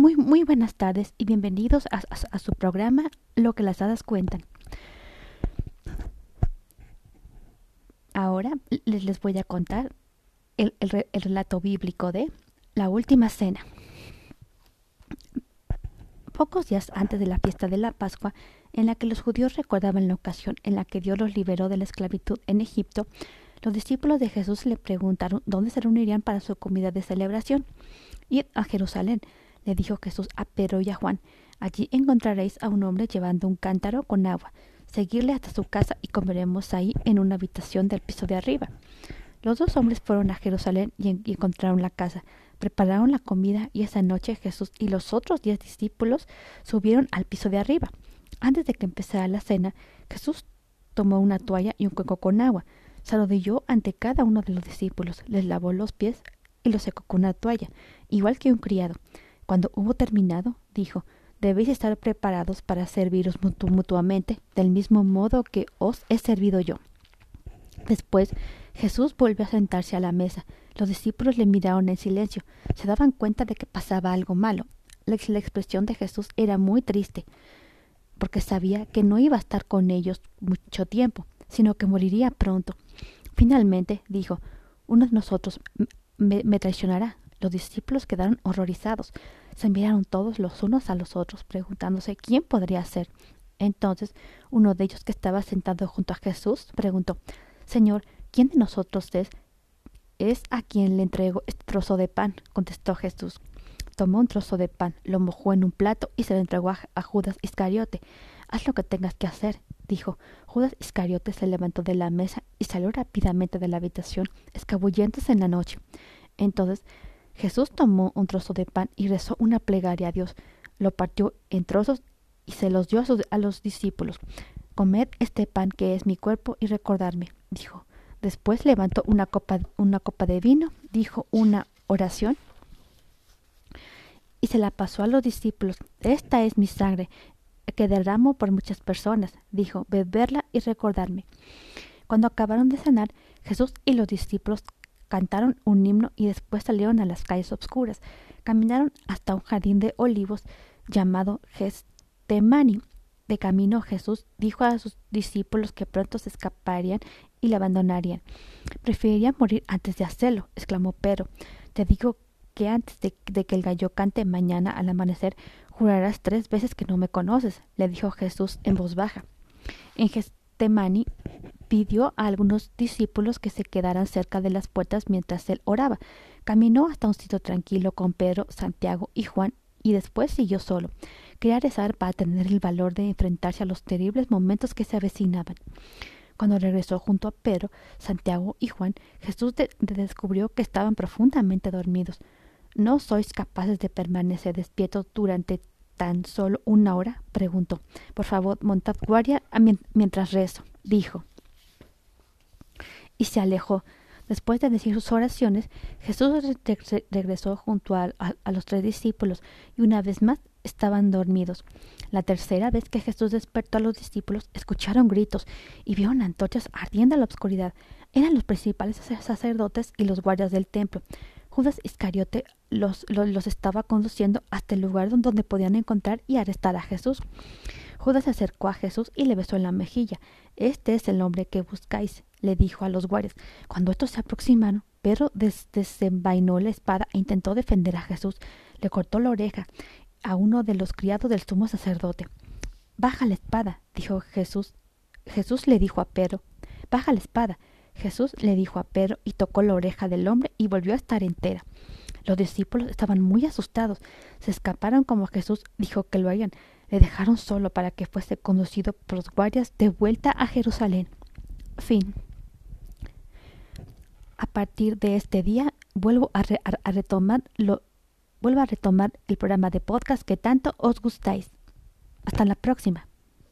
Muy, muy buenas tardes y bienvenidos a, su programa Lo que las hadas cuentan. Ahora les, les voy a contar el, el relato bíblico de la última cena. Pocos días antes de la fiesta de la Pascua, en la que los judíos recordaban la ocasión en la que Dios los liberó de la esclavitud en Egipto, los discípulos de Jesús le preguntaron dónde se reunirían para su comida de celebración. Id a Jerusalén, le dijo Jesús a Pedro y a Juan. Allí encontraréis a un hombre llevando un cántaro con agua. Seguirle hasta su casa y comeremos ahí en una habitación del piso de arriba. Los dos hombres fueron a Jerusalén y, encontraron la casa, prepararon la comida y esa noche Jesús y los otros diez discípulos subieron al piso de arriba. Antes de que empezara la cena, Jesús tomó una toalla y un cuenco con agua, se arrodilló ante cada uno de los discípulos, les lavó los pies y los secó con una toalla, igual que un criado. Cuando hubo terminado, dijo, debéis estar preparados para serviros mutuamente, del mismo modo que os he servido yo. Después Jesús volvió a sentarse a la mesa. Los discípulos le miraron en silencio. Se daban cuenta de que pasaba algo malo. La, expresión de Jesús era muy triste, porque sabía que no iba a estar con ellos mucho tiempo, sino que moriría pronto. Finalmente dijo, uno de nosotros me, traicionará. Los discípulos quedaron horrorizados. Se miraron todos los unos a los otros, preguntándose quién podría ser. Entonces uno de ellos que estaba sentado junto a Jesús preguntó Señor, ¿quién de nosotros es? Es a quien le entrego este trozo de pan, contestó Jesús. Tomó un trozo de pan, lo mojó en un plato y se lo entregó a Judas Iscariote. Haz lo que tengas que hacer, dijo. Judas Iscariote se levantó de la mesa y salió rápidamente de la habitación, escabulléndose en la noche. Entonces Jesús tomó un trozo de pan y rezó una plegaria a Dios, lo partió en trozos y se los dio a, los discípulos. Comed este pan que es mi cuerpo y recordarme, dijo. Después levantó una copa, una copa de vino, dijo una oración y se la pasó a los discípulos. Esta es mi sangre, que derramo por muchas personas, dijo, beberla y recordarme. Cuando acabaron de cenar, Jesús y los discípulos cantaron un himno y después salieron a las calles obscuras. Caminaron hasta un jardín de olivos llamado Gestemani. De camino Jesús dijo a sus discípulos que pronto se escaparían y le abandonarían. Preferiría morir antes de hacerlo, exclamó Pedro. Te digo que antes de, que el gallo cante mañana al amanecer, jurarás tres veces que no me conoces, le dijo Jesús en voz baja. En Gestemani pidió a algunos discípulos que se quedaran cerca de las puertas mientras él oraba. Caminó hasta un sitio tranquilo con Pedro, Santiago y Juan y después siguió solo. Quería rezar para tener el valor de enfrentarse a los terribles momentos que se avecinaban. Cuando regresó junto a Pedro, Santiago y Juan, Jesús descubrió que estaban profundamente dormidos. ¿No sois capaces de permanecer despiertos durante tan solo una hora? preguntó. Por favor, montad guardia mientras rezo, dijo. Y se alejó. Después de decir sus oraciones, Jesús regresó junto a, los tres discípulos y una vez más estaban dormidos. La tercera vez que Jesús despertó a los discípulos, escucharon gritos y vieron antorchas ardiendo en la oscuridad. Eran los principales sacerdotes y los guardias del templo. Judas Iscariote los, los, estaba conduciendo hasta el lugar donde podían encontrar y arrestar a Jesús. Judas se acercó a Jesús y le besó en la mejilla. Este es el hombre que buscáis, le dijo a los guardias. Cuando estos se aproximaron, Pedro desenvainó la espada e intentó defender a Jesús. Le cortó la oreja a uno de los criados del sumo sacerdote. Baja la espada, dijo Jesús. Jesús le dijo a Pedro, baja la espada. Jesús le dijo a Pedro y tocó la oreja del hombre y volvió a estar entera. Los discípulos estaban muy asustados. Se escaparon como Jesús dijo que lo harían. Le dejaron solo para que fuese conducido por los guardias de vuelta a Jerusalén. Fin. A partir de este día vuelvo a, retomar lo, vuelvo a retomar el programa de podcast que tanto os gustáis. Hasta la próxima.